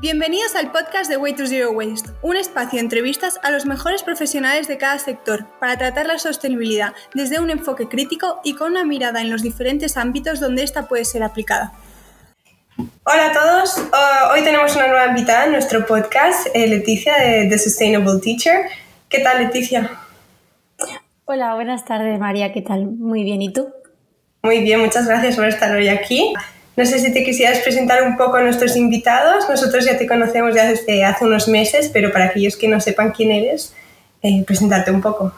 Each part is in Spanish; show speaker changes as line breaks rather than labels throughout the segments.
Bienvenidos al podcast de Way to Zero Waste, un espacio de entrevistas a los mejores profesionales de cada sector para tratar la sostenibilidad desde un enfoque crítico y con una mirada en los diferentes ámbitos donde ésta puede ser aplicada.
Hola a todos, uh, hoy tenemos una nueva invitada en nuestro podcast, eh, Leticia de The Sustainable Teacher. ¿Qué tal, Leticia?
Hola, buenas tardes, María, ¿qué tal? Muy bien, ¿y tú?
Muy bien, muchas gracias por estar hoy aquí. No sé si te quisieras presentar un poco a nuestros invitados. Nosotros ya te conocemos ya desde hace unos meses, pero para aquellos que no sepan quién eres, eh, presentarte un poco.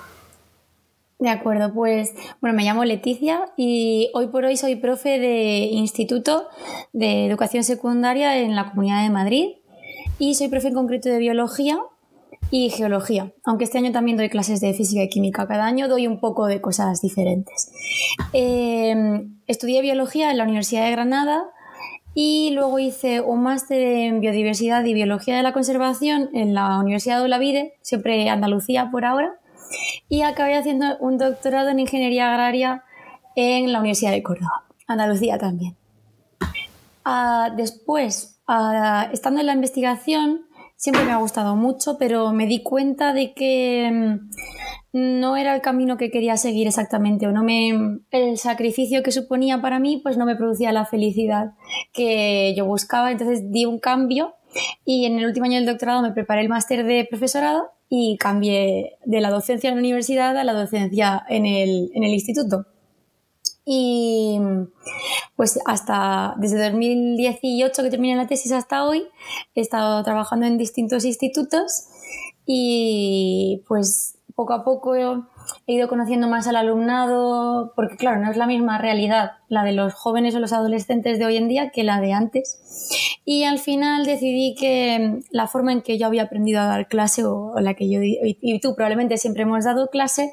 De acuerdo, pues bueno, me llamo Leticia y hoy por hoy soy profe de Instituto de Educación Secundaria en la Comunidad de Madrid y soy profe en concreto de Biología y Geología, aunque este año también doy clases de Física y Química. Cada año doy un poco de cosas diferentes. Eh, estudié Biología en la Universidad de Granada y luego hice un máster en Biodiversidad y Biología de la Conservación en la Universidad de Olavide, siempre Andalucía por ahora y acabé haciendo un doctorado en Ingeniería Agraria en la Universidad de Córdoba, Andalucía también. Ah, después, ah, estando en la investigación, siempre me ha gustado mucho, pero me di cuenta de que mm, no era el camino que quería seguir exactamente o no me el sacrificio que suponía para mí pues no me producía la felicidad que yo buscaba entonces di un cambio y en el último año del doctorado me preparé el máster de profesorado y cambié de la docencia en la universidad a la docencia en el, en el instituto. Y pues hasta desde 2018 que terminé la tesis hasta hoy he estado trabajando en distintos institutos y pues poco a poco he ido conociendo más al alumnado, porque claro, no es la misma realidad la de los jóvenes o los adolescentes de hoy en día que la de antes. Y al final decidí que la forma en que yo había aprendido a dar clase, o la que yo y tú probablemente siempre hemos dado clase,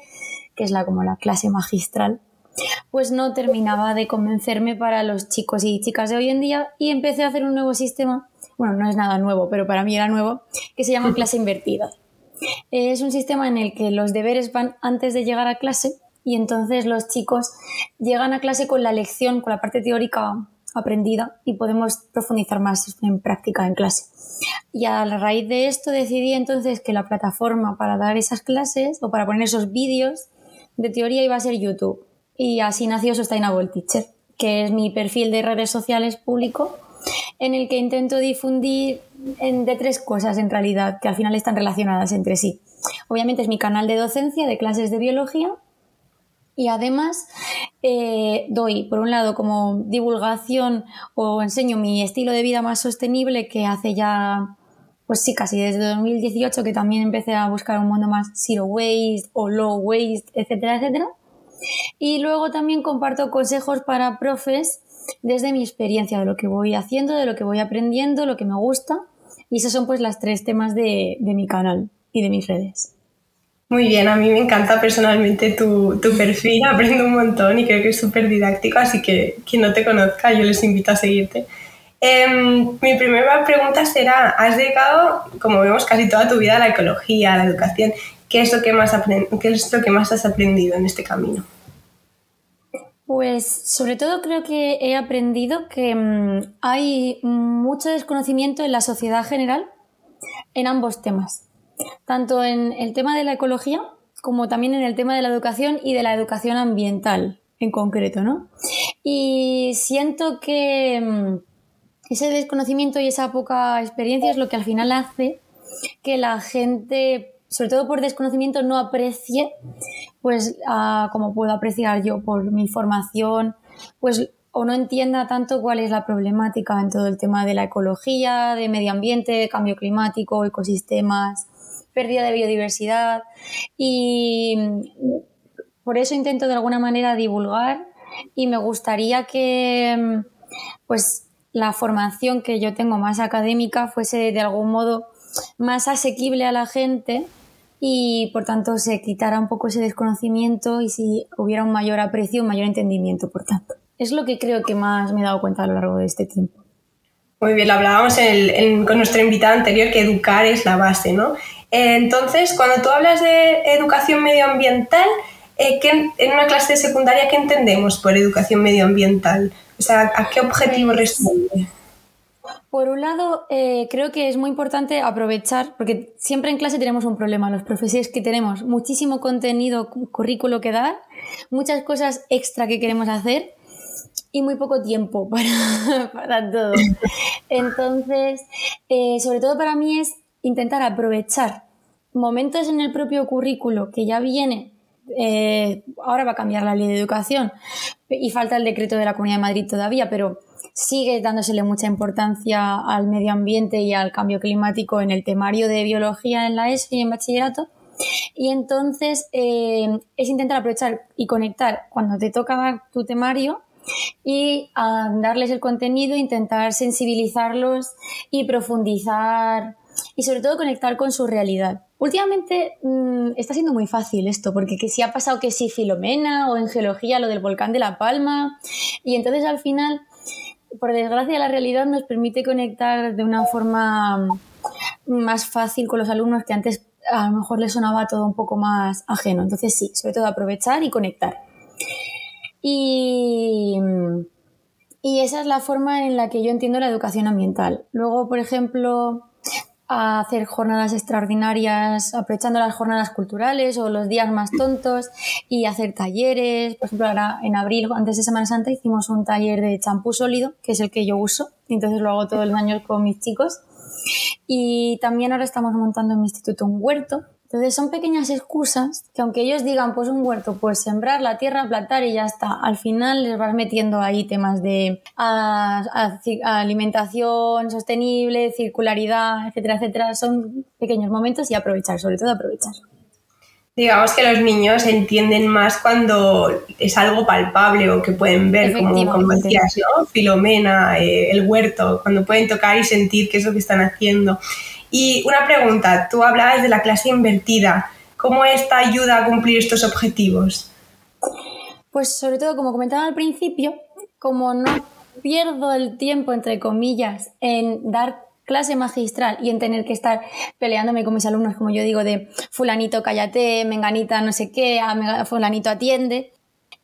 que es la como la clase magistral, pues no terminaba de convencerme para los chicos y chicas de hoy en día y empecé a hacer un nuevo sistema, bueno, no es nada nuevo, pero para mí era nuevo, que se llama clase invertida. Es un sistema en el que los deberes van antes de llegar a clase y entonces los chicos llegan a clase con la lección, con la parte teórica aprendida y podemos profundizar más en práctica en clase. Y a la raíz de esto decidí entonces que la plataforma para dar esas clases o para poner esos vídeos de teoría iba a ser YouTube. Y así nació Sustainable Teacher, que es mi perfil de redes sociales público en el que intento difundir de tres cosas en realidad, que al final están relacionadas entre sí. Obviamente es mi canal de docencia de clases de biología y además eh, doy, por un lado, como divulgación o enseño mi estilo de vida más sostenible que hace ya, pues sí, casi desde 2018 que también empecé a buscar un mundo más zero waste o low waste, etcétera, etcétera. Y luego también comparto consejos para profes desde mi experiencia, de lo que voy haciendo, de lo que voy aprendiendo, lo que me gusta. Y esos son pues las tres temas de, mi canal y de mis redes.
Muy bien, a mí me encanta personalmente tu, perfil, aprendo un montón y creo que es súper didáctico, así que quien no te conozca, yo les invito a seguirte. Em, mi primera pregunta será, has dedicado, como vemos, casi toda tu vida a la ecología, a la educación. ¿Qué es lo que más, qué es lo que más has aprendido en este camino?
Pues sobre todo creo que he aprendido que mm, hay mucho desconocimiento en la sociedad general en ambos temas, tanto en el tema de la ecología como también en el tema de la educación y de la educación ambiental en concreto, ¿no? Y siento que mm, ese desconocimiento y esa poca experiencia es lo que al final hace que la gente sobre todo por desconocimiento, no aprecie, pues como puedo apreciar yo por mi formación, pues o no entienda tanto cuál es la problemática en todo el tema de la ecología, de medio ambiente, cambio climático, ecosistemas, pérdida de biodiversidad. Y por eso intento de alguna manera divulgar y me gustaría que pues la formación que yo tengo más académica fuese de algún modo más asequible a la gente y por tanto se quitara un poco ese desconocimiento y si hubiera un mayor aprecio, un mayor entendimiento, por tanto. Es lo que creo que más me he dado cuenta a lo largo de este tiempo.
Muy bien, lo hablábamos con nuestro invitado anterior que educar es la base, ¿no? Entonces, cuando tú hablas de educación medioambiental, eh, en una clase de secundaria, ¿qué entendemos por educación medioambiental? O sea, ¿a qué objetivo pues, responde?
Por un lado, eh, creo que es muy importante aprovechar, porque siempre en clase tenemos un problema, los profesores que tenemos muchísimo contenido, currículo que dar, muchas cosas extra que queremos hacer y muy poco tiempo para, para todo. Entonces, eh, sobre todo para mí es intentar aprovechar momentos en el propio currículo que ya viene, eh, ahora va a cambiar la ley de educación y falta el decreto de la Comunidad de Madrid todavía, pero sigue dándosele mucha importancia al medio ambiente y al cambio climático en el temario de biología en la ESO y en bachillerato. Y entonces eh, es intentar aprovechar y conectar cuando te toca tu temario y darles el contenido, intentar sensibilizarlos y profundizar y sobre todo conectar con su realidad. Últimamente mm, está siendo muy fácil esto, porque que si ha pasado que si Filomena o en geología lo del volcán de La Palma, y entonces al final, por desgracia, la realidad nos permite conectar de una forma más fácil con los alumnos que antes a lo mejor les sonaba todo un poco más ajeno. Entonces sí, sobre todo aprovechar y conectar. Y, y esa es la forma en la que yo entiendo la educación ambiental. Luego, por ejemplo, a hacer jornadas extraordinarias aprovechando las jornadas culturales o los días más tontos y hacer talleres. Por ejemplo, ahora en abril, antes de Semana Santa, hicimos un taller de champú sólido, que es el que yo uso, y entonces lo hago todos los años con mis chicos. Y también ahora estamos montando en mi instituto un huerto entonces son pequeñas excusas que aunque ellos digan pues un huerto, pues sembrar la tierra, plantar y ya está, al final les vas metiendo ahí temas de alimentación sostenible, circularidad, etcétera, etcétera. Son pequeños momentos y aprovechar, sobre todo aprovechar.
Digamos que los niños entienden más cuando es algo palpable o que pueden ver, como, como decías, ¿no? Filomena, eh, el huerto, cuando pueden tocar y sentir qué es lo que están haciendo. Y una pregunta, tú hablabas de la clase invertida. ¿Cómo esta ayuda a cumplir estos objetivos?
Pues sobre todo, como comentaba al principio, como no pierdo el tiempo, entre comillas, en dar clase magistral y en tener que estar peleándome con mis alumnos, como yo digo, de fulanito cállate, menganita no sé qué, fulanito atiende,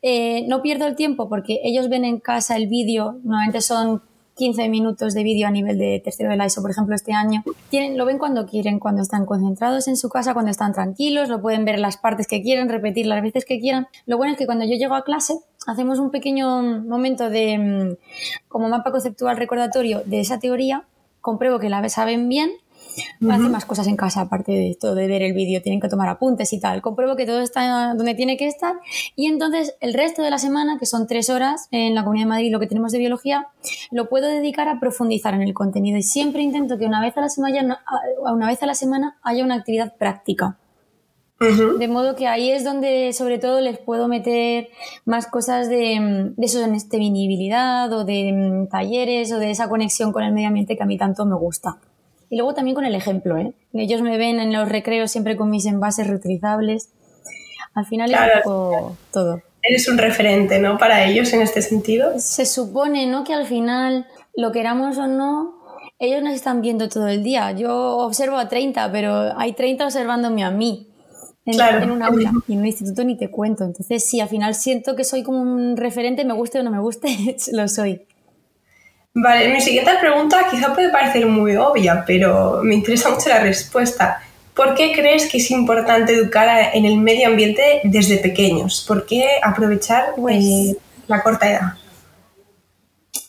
eh, no pierdo el tiempo porque ellos ven en casa el vídeo, normalmente son 15 minutos de vídeo a nivel de tercero de la por ejemplo, este año. Tienen, lo ven cuando quieren, cuando están concentrados en su casa, cuando están tranquilos, lo pueden ver las partes que quieran, repetir las veces que quieran. Lo bueno es que cuando yo llego a clase, hacemos un pequeño momento de, mm, como mapa conceptual recordatorio de esa teoría, compruebo que la saben bien Hacen más cosas en casa, aparte de esto de ver el vídeo, tienen que tomar apuntes y tal. Compruebo que todo está donde tiene que estar y entonces el resto de la semana, que son tres horas en la Comunidad de Madrid, lo que tenemos de biología, lo puedo dedicar a profundizar en el contenido y siempre intento que una vez a la semana, una vez a la semana haya una actividad práctica. De modo que ahí es donde sobre todo les puedo meter más cosas de, de sostenibilidad o de mm, talleres o de esa conexión con el medio ambiente que a mí tanto me gusta. Y luego también con el ejemplo, ¿eh? Ellos me ven en los recreos siempre con mis envases reutilizables. Al final es un poco todo.
Eres un referente, ¿no? Para ellos en este sentido.
Se supone, ¿no? Que al final, lo queramos o no, ellos nos están viendo todo el día. Yo observo a 30, pero hay 30 observándome a mí. En, claro. en un aula y en un instituto ni te cuento. Entonces, sí, al final siento que soy como un referente, me guste o no me guste, lo soy.
Vale, mi siguiente pregunta quizá puede parecer muy obvia, pero me interesa mucho la respuesta. ¿Por qué crees que es importante educar en el medio ambiente desde pequeños? ¿Por qué aprovechar pues, eh, la corta edad?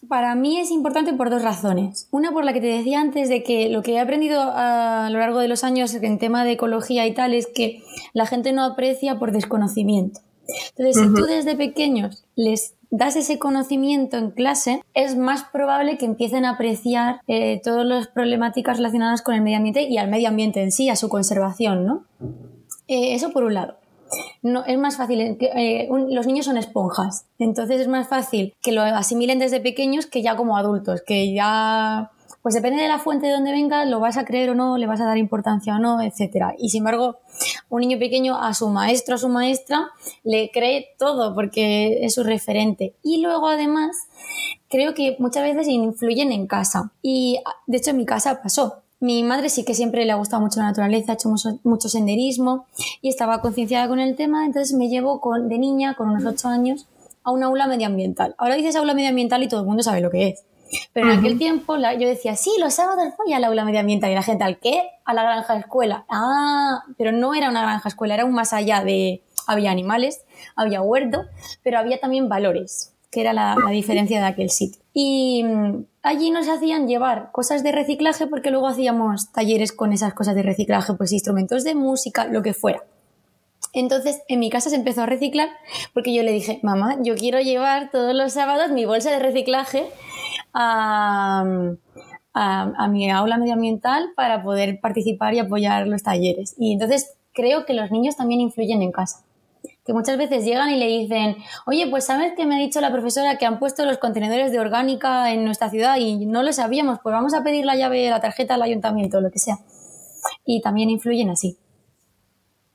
Para mí es importante por dos razones. Una por la que te decía antes de que lo que he aprendido a lo largo de los años en tema de ecología y tal es que la gente no aprecia por desconocimiento. Entonces, si tú desde pequeños les das ese conocimiento en clase, es más probable que empiecen a apreciar eh, todas las problemáticas relacionadas con el medio ambiente y al medio ambiente en sí, a su conservación, ¿no? Eh, eso por un lado. No, es más fácil, eh, los niños son esponjas, entonces es más fácil que lo asimilen desde pequeños que ya como adultos, que ya pues depende de la fuente de donde venga, lo vas a creer o no, le vas a dar importancia o no, etcétera. Y sin embargo, un niño pequeño a su maestro, a su maestra, le cree todo porque es su referente. Y luego además, creo que muchas veces influyen en casa. Y de hecho en mi casa pasó. Mi madre sí que siempre le ha gustado mucho la naturaleza, ha hecho mucho, senderismo y estaba concienciada con el tema, entonces me llevo con, de niña, con unos 8 años, a un aula medioambiental. Ahora dices aula medioambiental y todo el mundo sabe lo que es. Pero en aquel tiempo yo decía, sí, los sábados voy al aula medioambiental y la gente, ¿al qué? A la granja escuela. Ah, pero no era una granja escuela, era un más allá de, había animales, había huerto, pero había también valores, que era la, diferencia de aquel sitio. Y mm, allí nos hacían llevar cosas de reciclaje porque luego hacíamos talleres con esas cosas de reciclaje, pues instrumentos de música, lo que fuera. Entonces en mi casa se empezó a reciclar porque yo le dije, mamá, yo quiero llevar todos los sábados mi bolsa de reciclaje a, a, mi aula medioambiental para poder participar y apoyar los talleres. Y entonces creo que los niños también influyen en casa. Que muchas veces llegan y le dicen, oye, pues sabes que me ha dicho la profesora que han puesto los contenedores de orgánica en nuestra ciudad y no lo sabíamos, pues vamos a pedir la llave, la tarjeta al ayuntamiento, lo que sea. Y también influyen así.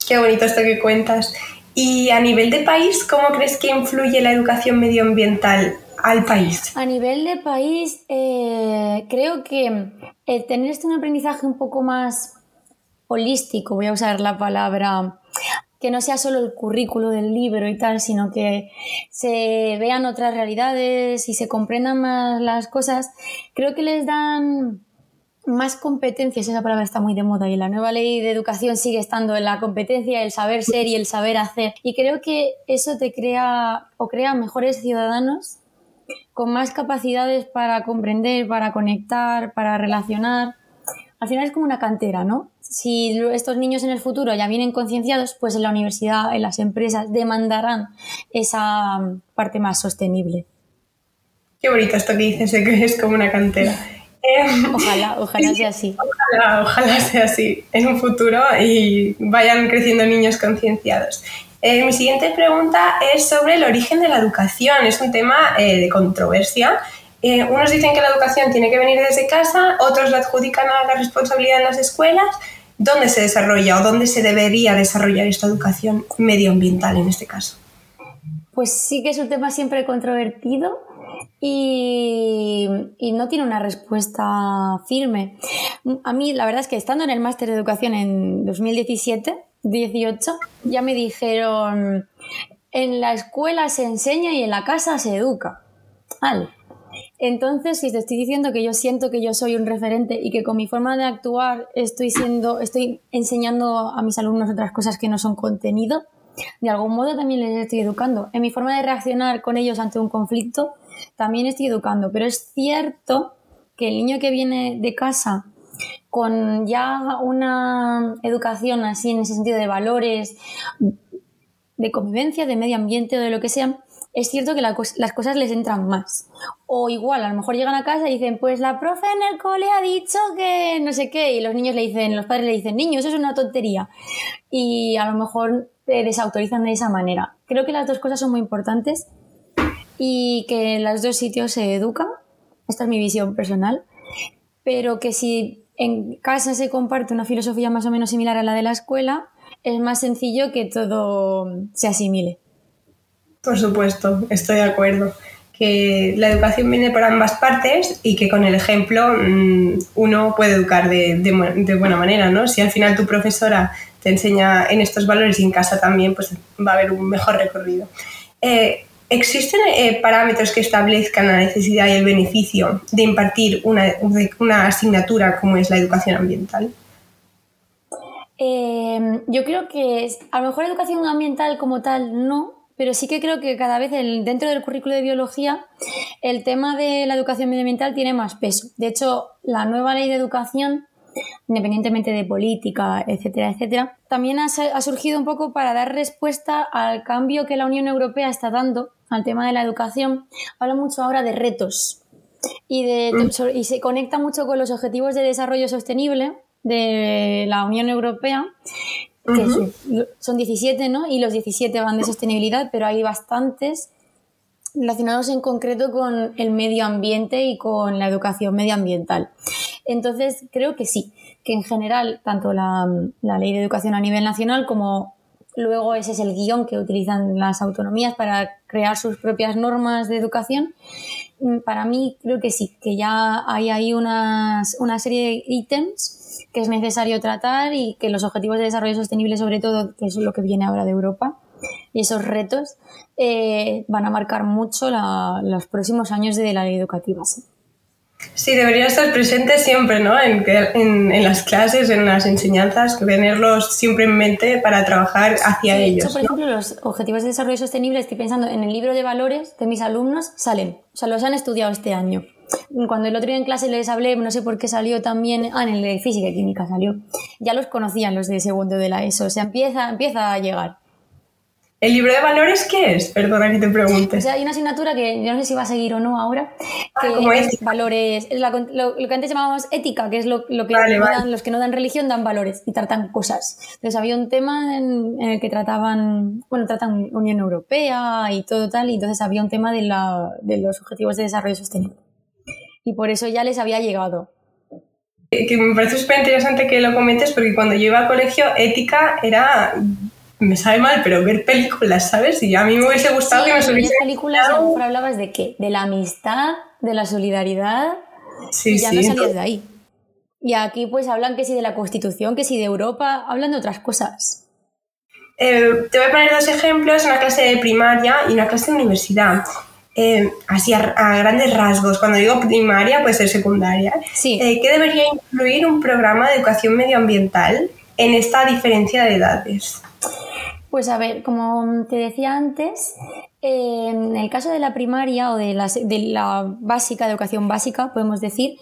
Qué bonito esto que cuentas. Y a nivel de país, ¿cómo crees que influye la educación medioambiental al país?
A nivel de país, eh, creo que el tener este un aprendizaje un poco más holístico, voy a usar la palabra, que no sea solo el currículo del libro y tal, sino que se vean otras realidades y se comprendan más las cosas, creo que les dan más competencias, esa palabra está muy de moda y la nueva ley de educación sigue estando en la competencia, el saber ser y el saber hacer. Y creo que eso te crea o crea mejores ciudadanos con más capacidades para comprender, para conectar, para relacionar. Al final es como una cantera, ¿no? Si estos niños en el futuro ya vienen concienciados, pues en la universidad, en las empresas, demandarán esa parte más sostenible.
Qué bonito esto que dices, que es como una cantera.
Ojalá, ojalá sea así.
Ojalá, ojalá sea así en un futuro y vayan creciendo niños concienciados. Eh, mi siguiente pregunta es sobre el origen de la educación. Es un tema eh, de controversia. Eh, unos dicen que la educación tiene que venir desde casa, otros la adjudican a la responsabilidad en las escuelas. ¿Dónde se desarrolla o dónde se debería desarrollar esta educación medioambiental en este caso?
Pues sí que es un tema siempre controvertido y, no tiene una respuesta firme. A mí, la verdad es que estando en el máster de educación en 2017, 18, ya me dijeron, en la escuela se enseña y en la casa se educa. Vale. Entonces, si te estoy diciendo que yo siento que yo soy un referente y que con mi forma de actuar estoy siendo, estoy enseñando a mis alumnos otras cosas que no son contenido, de algún modo también les estoy educando. En mi forma de reaccionar con ellos ante un conflicto, también estoy educando. Pero es cierto que el niño que viene de casa con ya una educación así en ese sentido de valores, de convivencia, de medio ambiente o de lo que sea, es cierto que las cosas les entran más. O igual, a lo mejor llegan a casa y dicen, pues la profe en el cole ha dicho que no sé qué, y los niños le dicen, los padres le dicen, niños, eso es una tontería. Y a lo mejor te desautorizan de esa manera. Creo que las dos cosas son muy importantes y que en los dos sitios se educa. Esta es mi visión personal. Pero que si en casa se comparte una filosofía más o menos similar a la de la escuela, es más sencillo que todo se asimile.
Por supuesto, estoy de acuerdo. Que la educación viene por ambas partes y que con el ejemplo mm, uno puede educar de, buena manera, ¿no? Si al final tu profesora te enseña en estos valores y en casa también, pues va a haber un mejor recorrido. Eh, ¿Existen eh, parámetros que establezcan la necesidad y el beneficio de impartir una, una asignatura como es la educación ambiental?
Em, yo creo que a lo mejor educación ambiental como tal no, pero sí que creo que cada vez dentro del currículo de biología el tema de la educación medioambiental tiene más peso. De hecho, la nueva ley de educación independientemente de política, etcétera, etcétera, también ha, surgido un poco para dar respuesta al cambio que la Unión Europea está dando al tema de la educación. Habla mucho ahora de retos y, de, mm. y se conecta mucho con los objetivos de desarrollo sostenible de la Unión Europea, que son 17, ¿no? Y los 17 van de sostenibilidad, pero hay bastantes relacionados en concreto con el medio ambiente y con la educación medioambiental. Entonces, creo que sí, que en general, tanto la, ley de educación a nivel nacional como luego ese es el guion que utilizan las autonomías para crear sus propias normas de educación, mm, para mí creo que sí, que ya hay ahí una serie de ítems que es necesario tratar y que los objetivos de desarrollo sostenible, sobre todo, que es lo que viene ahora de Europa, y esos retos eh, van a marcar mucho los próximos años de la ley educativa.
Sí, debería estar presente siempre, ¿no? En, en, las clases, en las enseñanzas, tenerlos siempre en mente para trabajar hacia ellos.
por ejemplo, los objetivos de desarrollo sostenible, estoy pensando en el libro de valores de mis alumnos, salen, o sea, los han estudiado este año. Cuando el otro día en clase les hablé, no sé por qué salió también, ah, en el de física y química salió, ya los conocían los de segundo de la ESO, o sea, empieza, empieza a llegar.
¿El libro de valores qué es? Perdona que te pregunte.
O sea, hay una asignatura que yo no sé si va a seguir o no ahora, ah, que es valores, es lo, que antes llamábamos ética, que es lo, que Dan, los que no dan religión dan valores y tratan cosas. Entonces había un tema en, el que trataban, bueno, tratan Unión Europea y todo tal, y entonces había un tema de, de los objetivos de desarrollo sostenible. Y por eso ya les había llegado
que me parece súper interesante que lo comentes porque cuando yo iba al colegio ética era me sabe mal, pero ver películas, ¿sabes? Y a mí me hubiese gustado que me
hubiese... películas a lo mejor hablabas de qué? De la amistad, de la solidaridad, sí, y ya no salías de ahí. Y aquí pues hablan que sí de la Constitución, que sí de Europa, hablan de otras cosas.
Eh, te voy a poner dos ejemplos, una clase de primaria y una clase de universidad. Eh, así a, grandes rasgos, cuando digo primaria puede ser secundaria.
Sí.
Eh, ¿Qué debería incluir un programa de educación medioambiental en esta diferencia de edades?
Pues a ver, como te decía antes, en el caso de la primaria o de la, la básica, de educación básica, podemos decir,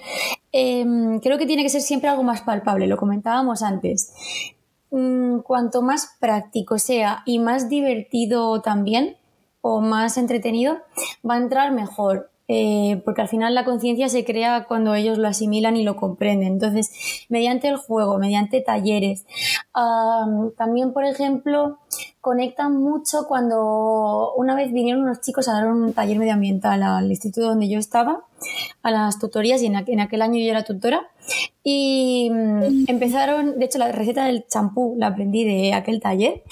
em, creo que tiene que ser siempre algo más palpable, lo comentábamos antes. Mm, cuanto más práctico sea y más divertido también, o más entretenido, va a entrar mejor. Eh, porque al final la conciencia se crea cuando ellos lo asimilan y lo comprenden. Entonces, mediante el juego, mediante talleres. también, por ejemplo, conectan mucho cuando una vez vinieron unos chicos a dar un taller medioambiental al instituto donde yo estaba, a las tutorías, y en, aquel año yo era tutora, y mm, empezaron, de hecho la receta del champú la aprendí de aquel taller,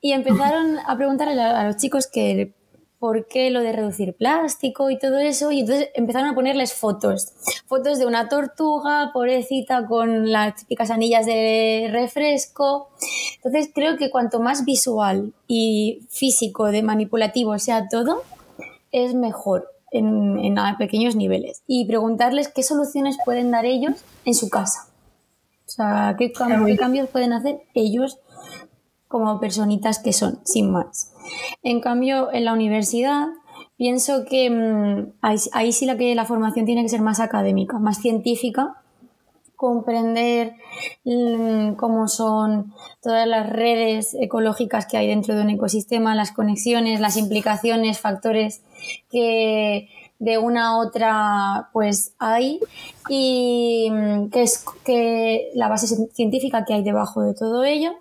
y empezaron a preguntarle a los chicos que por qué lo de reducir plástico y todo eso, y entonces empezaron a ponerles fotos, fotos de una tortuga, pobrecita, con las típicas anillas de refresco. Entonces creo que cuanto más visual y físico de manipulativo sea todo, es mejor en, en pequeños niveles. Y preguntarles qué soluciones pueden dar ellos en su casa. O sea, qué, qué cambios pueden hacer ellos como personitas que son, sin más. En cambio, en la universidad pienso que mm, ahí, sí la que la formación tiene que ser más académica, más científica, comprender mm, cómo son todas las redes ecológicas que hay dentro de un ecosistema, las conexiones, las implicaciones, factores que de una a otra pues hay y mm, que es que la base científica que hay debajo de todo ello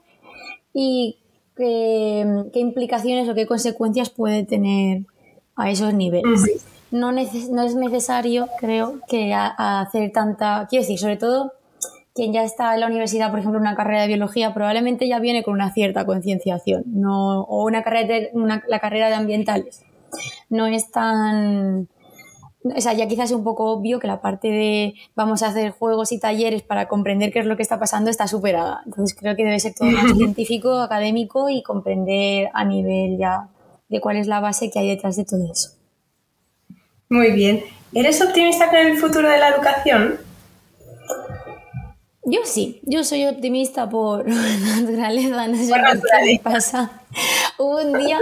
y qué, implicaciones o qué consecuencias puede tener a esos niveles. No, no es necesario, creo, que hacer tanta... Quiero decir, sobre todo quien ya está en la universidad, por ejemplo, en una carrera de biología, probablemente ya viene con una cierta concienciación, no, o una carrera de, la carrera de ambientales. No es tan o sea, ya quizás es un poco obvio que la parte de vamos a hacer juegos y talleres para comprender qué es lo que está pasando está superada. Entonces creo que debe ser todo más científico, académico y comprender a nivel ya de cuál es la base que hay detrás de todo eso.
Muy bien. ¿Eres optimista con el futuro de la educación?
Yo sí, yo soy optimista por naturaleza, no sé qué pasa. un día,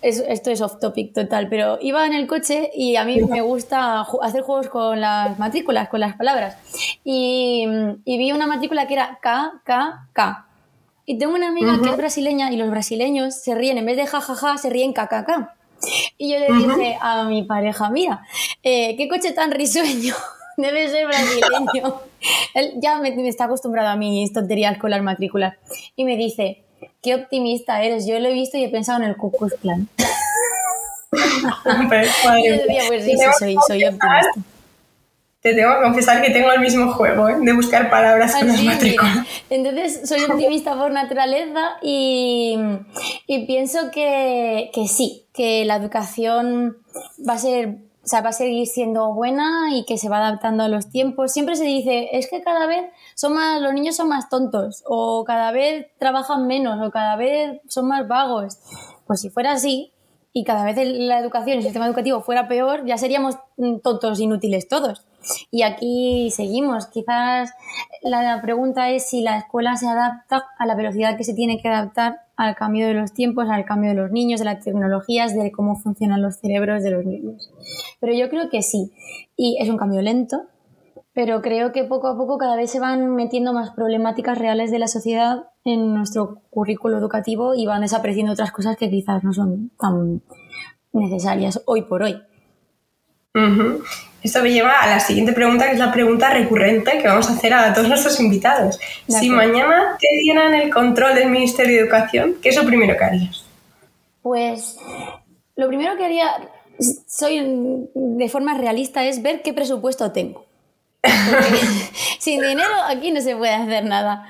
esto es off topic total, pero iba en el coche y a mí me gusta hacer juegos con las matrículas, con las palabras. Y, vi una matrícula que era K, K, K. Y tengo una amiga que es brasileña y los brasileños se ríen, en vez de jajaja, se ríen KKK. Y yo le dije a mi pareja, mira, eh, qué coche tan risueño. Debe ser brasileño. Él ya me, está acostumbrado a mis tonterías con las matrículas. Y me dice, qué optimista eres. Yo lo he visto y he pensado en el Ku Plan. pues sí, soy, soy optimista.
Te tengo que confesar que tengo el mismo juego, ¿eh? de buscar palabras con las matrículas.
Entonces, soy optimista por naturaleza y, y pienso que, que sí, que la educación va a ser o sea, va a seguir siendo buena y que se va adaptando a los tiempos. Siempre se dice, es que cada vez son más, los niños son más tontos, o cada vez trabajan menos, o cada vez son más vagos. Pues si fuera así, y cada vez la educación, el sistema educativo fuera peor, ya seríamos mm, tontos inútiles todos. Y aquí seguimos. Quizás la pregunta es si la escuela se adapta a la velocidad que se tiene que adaptar al cambio de los tiempos, al cambio de los niños, de las tecnologías, de cómo funcionan los cerebros de los niños. Pero yo creo que sí. Y es un cambio lento, pero creo que poco a poco cada vez se van metiendo más problemáticas reales de la sociedad en nuestro currículo educativo y van desapareciendo otras cosas que quizás no son tan necesarias hoy por hoy.
Esto me lleva a la siguiente pregunta, que es la pregunta recurrente que vamos a hacer a todos nuestros invitados. Si mañana te dieran el control del Ministerio de Educación, ¿qué es lo primero que harías?
Pues lo primero que haría, soy de forma realista, es ver qué presupuesto tengo. sin dinero aquí no se puede hacer nada.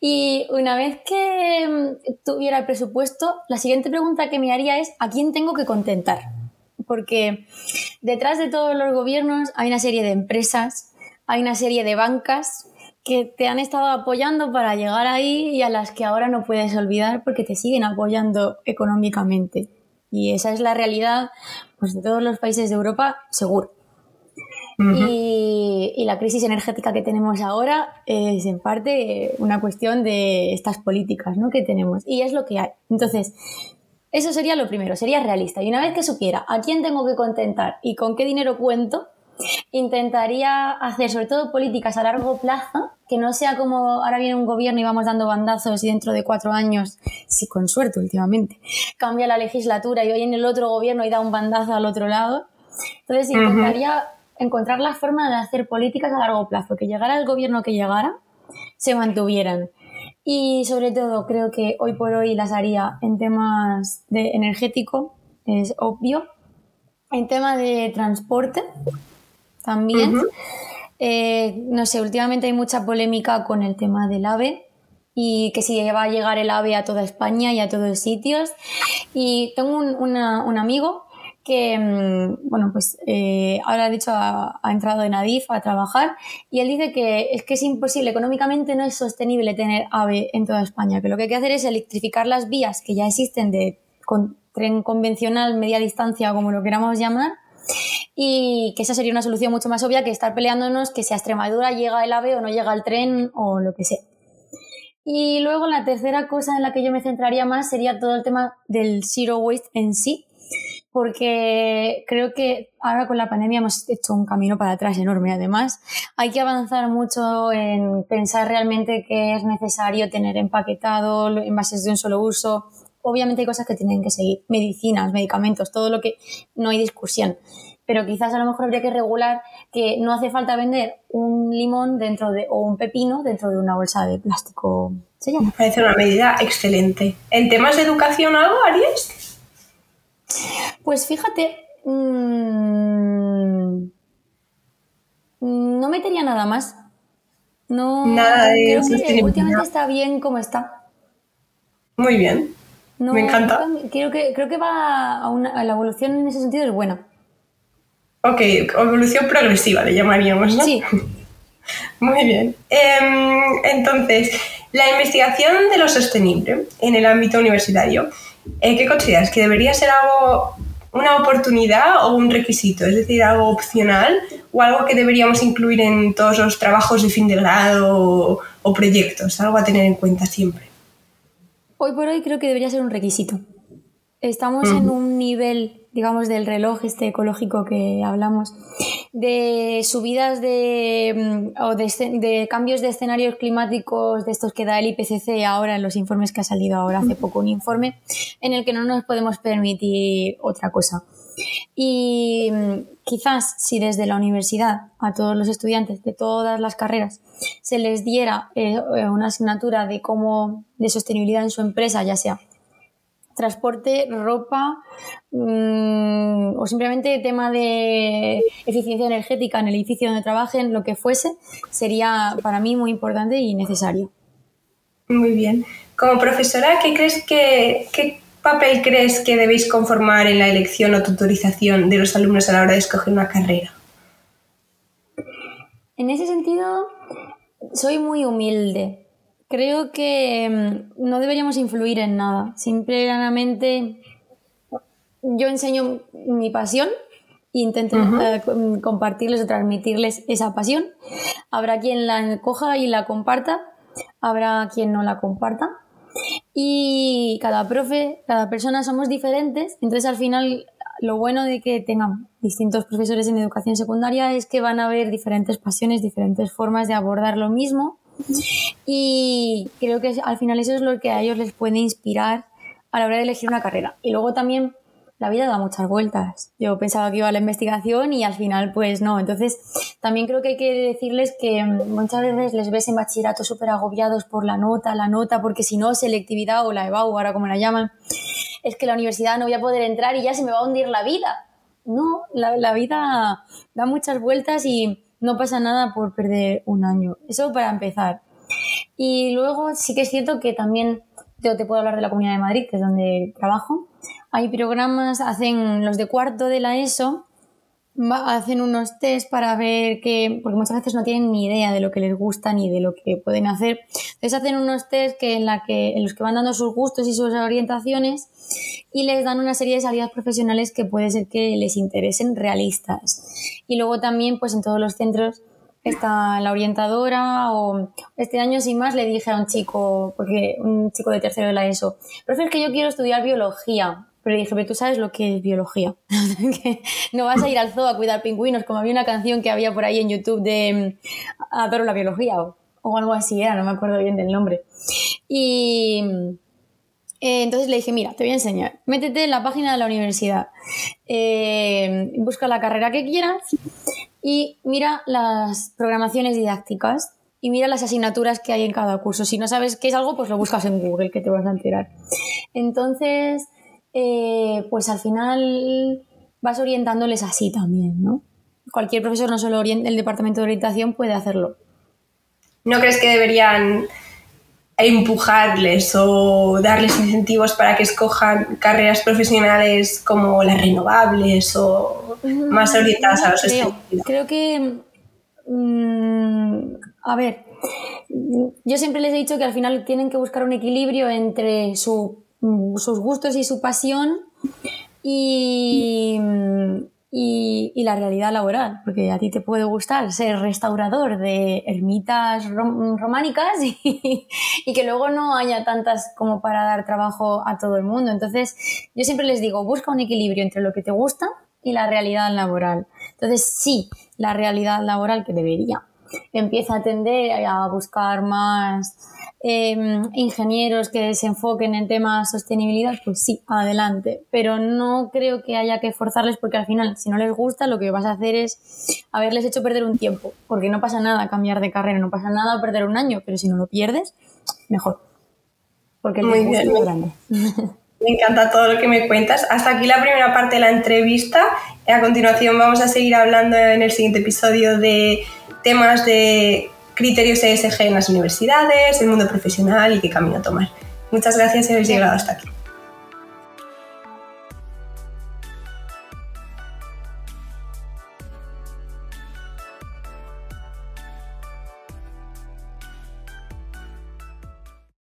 Y una vez que mm, tuviera el presupuesto, la siguiente pregunta que me haría es ¿a quién tengo que contentar? Porque detrás de todos los gobiernos hay una serie de empresas, hay una serie de bancas que te han estado apoyando para llegar ahí y a las que ahora no puedes olvidar porque te siguen apoyando económicamente. Y esa es la realidad pues, de todos los países de Europa, seguro y, la crisis energética que tenemos ahora es en parte una cuestión de estas políticas ¿no? que tenemos. Y es lo que hay. Entonces, eso sería lo primero, sería realista. Y una vez que supiera a quién tengo que contentar y con qué dinero cuento, intentaría hacer sobre todo políticas a largo plazo, que no sea como ahora viene un gobierno y vamos dando bandazos y dentro de cuatro años, sí, con suerte últimamente, cambia la legislatura y hoy en el otro gobierno y da un bandazo al otro lado. Entonces intentaría encontrar la forma de hacer políticas a largo plazo, que llegara el gobierno que llegara, se mantuvieran. Y sobre todo creo que hoy por hoy las haría en temas de energético, es obvio. En tema de transporte, también. Eh, no sé, últimamente hay mucha polémica con el tema del AVE y que si va a llegar el AVE a toda España y a todos los sitios. Y tengo un, un amigo que, mm, bueno, pues eh, ahora de hecho ha, entrado en Adif a trabajar y él dice que es que es imposible, económicamente no es sostenible tener AVE en toda España, que lo que hay que hacer es electrificar las vías que ya existen de tren convencional, media distancia, como lo queramos llamar, y que esa sería una solución mucho más obvia que estar peleándonos que si a Extremadura llega el AVE o no llega el tren o lo que sea. Y luego la tercera cosa en la que yo me centraría más sería todo el tema del zero waste en sí, porque creo que ahora con la pandemia hemos hecho un camino para atrás enorme. Además, hay que avanzar mucho en pensar realmente que es necesario tener empaquetado envases de un solo uso. Obviamente hay cosas que tienen que seguir, medicinas, medicamentos, todo lo que no hay discusión. Pero quizás a lo mejor habría que regular que no hace falta vender un limón dentro de, o un pepino dentro de una bolsa de plástico.
Me parece una medida excelente. ¿En temas de educación algo, Aries?
Pues fíjate, mmm, no metería nada más. No,
nada de
creo que últimamente está bien como está.
Muy bien. Me encanta.
Creo que, creo que va a, una, la evolución en ese sentido es buena.
Ok, evolución progresiva le llamaríamos, ¿no?
Sí.
Muy bien. Em, entonces, la investigación de lo sostenible en el ámbito universitario eh, ¿qué consideras? ¿Que debería ser algo, una oportunidad o un requisito? Es decir, algo opcional o algo que deberíamos incluir en todos los trabajos de fin de grado o, proyectos, algo a tener en cuenta siempre.
Hoy por hoy creo que debería ser un requisito. Estamos en un nivel, digamos, del reloj este ecológico que hablamos, de subidas de, mm, o de, cambios de escenarios climáticos de estos que da el IPCC ahora en los informes que ha salido ahora hace poco un informe en el que no nos podemos permitir otra cosa. Y mm, quizás si desde la universidad a todos los estudiantes de todas las carreras se les diera eh, una asignatura de cómo de sostenibilidad en su empresa, ya sea transporte, ropa mm, o simplemente tema de eficiencia energética en el edificio donde trabajen, lo que fuese, sería para mí muy importante y necesario.
Muy bien. Como profesora, ¿qué crees que qué papel crees que debéis conformar en la elección o tutorización de los alumnos a la hora de escoger una carrera?
En ese sentido, soy muy humilde creo que mm, no deberíamos influir en nada. Simplemente yo enseño mi pasión intento eh, compartirles o transmitirles esa pasión. Habrá quien la coja y la comparta, habrá quien no la comparta. Y cada profe, cada persona somos diferentes, entonces al final lo bueno de que tengan distintos profesores en educación secundaria es que van a haber diferentes pasiones, diferentes formas de abordar lo mismo y creo que al final eso es lo que a ellos les puede inspirar a la hora de elegir una carrera. Y luego también la vida da muchas vueltas. Yo pensaba que iba a la investigación y al final pues no. Entonces también creo que hay que decirles que muchas veces les ves en bachillerato súper agobiados por la nota, la nota, porque si no, selectividad o la EBAU, ahora como la llaman, es que la universidad no voy a poder entrar y ya se me va a hundir la vida. No, la, la vida da muchas vueltas y no pasa nada por perder un año. Eso para empezar. Y luego sí que es cierto que también yo te puedo hablar de la Comunidad de Madrid, que es donde trabajo. Hay programas, hacen los de cuarto de la ESO, hacen unos test para ver que, porque muchas veces no tienen ni idea de lo que les gusta ni de lo que pueden hacer. Entonces hacen unos test que en, la que, en los que van dando sus gustos y sus orientaciones y les dan una serie de salidas profesionales que puede ser que les interesen realistas. Y luego también, pues en todos los centros está la orientadora o este año sin más le dije a un chico, porque un chico de tercero de la ESO, profe, es que yo quiero estudiar biología. Pero le dije, pero tú sabes lo que es biología. no vas a ir al zoo a cuidar pingüinos, como había una canción que había por ahí en YouTube de Adoro la biología o, algo así era, no me acuerdo bien del nombre. Y eh, entonces le dije, mira, te voy a enseñar. Métete en la página de la universidad, eh, busca la carrera que quieras y mira las programaciones didácticas y mira las asignaturas que hay en cada curso. Si no sabes qué es algo, pues lo buscas en Google, que te vas a enterar. Entonces, eh, pues al final vas orientándoles así también, ¿no? Cualquier profesor, no solo el departamento de orientación, puede hacerlo.
¿No crees que deberían empujarles o darles incentivos para que escojan carreras profesionales como las renovables o más orientadas a los
creo, creo que, mm, a ver, yo siempre les he dicho que al final tienen que buscar un equilibrio entre su, sus gustos y su pasión y, y, la realidad laboral, porque a ti te puede gustar ser restaurador de ermitas románicas y, que luego no haya tantas como para dar trabajo a todo el mundo. Entonces, yo siempre les digo, busca un equilibrio entre lo que te gusta y la realidad laboral. Entonces, sí, la realidad laboral que debería. Empieza a tender a buscar más Em, ingenieros que se enfoquen en temas sostenibilidad, pues sí, adelante. Pero no creo que haya que forzarles porque al final, si no les gusta, lo que vas a hacer es haberles hecho perder un tiempo. Porque no pasa nada cambiar de carrera, no pasa nada perder un año, pero si no lo pierdes, mejor. Porque el muy es muy grande.
Me encanta todo lo que me cuentas. Hasta aquí la primera parte de la entrevista. A continuación vamos a seguir hablando en el siguiente episodio de temas de criterios ESG en las universidades, el mundo profesional y qué camino tomar. Muchas gracias y habéis llegado hasta aquí.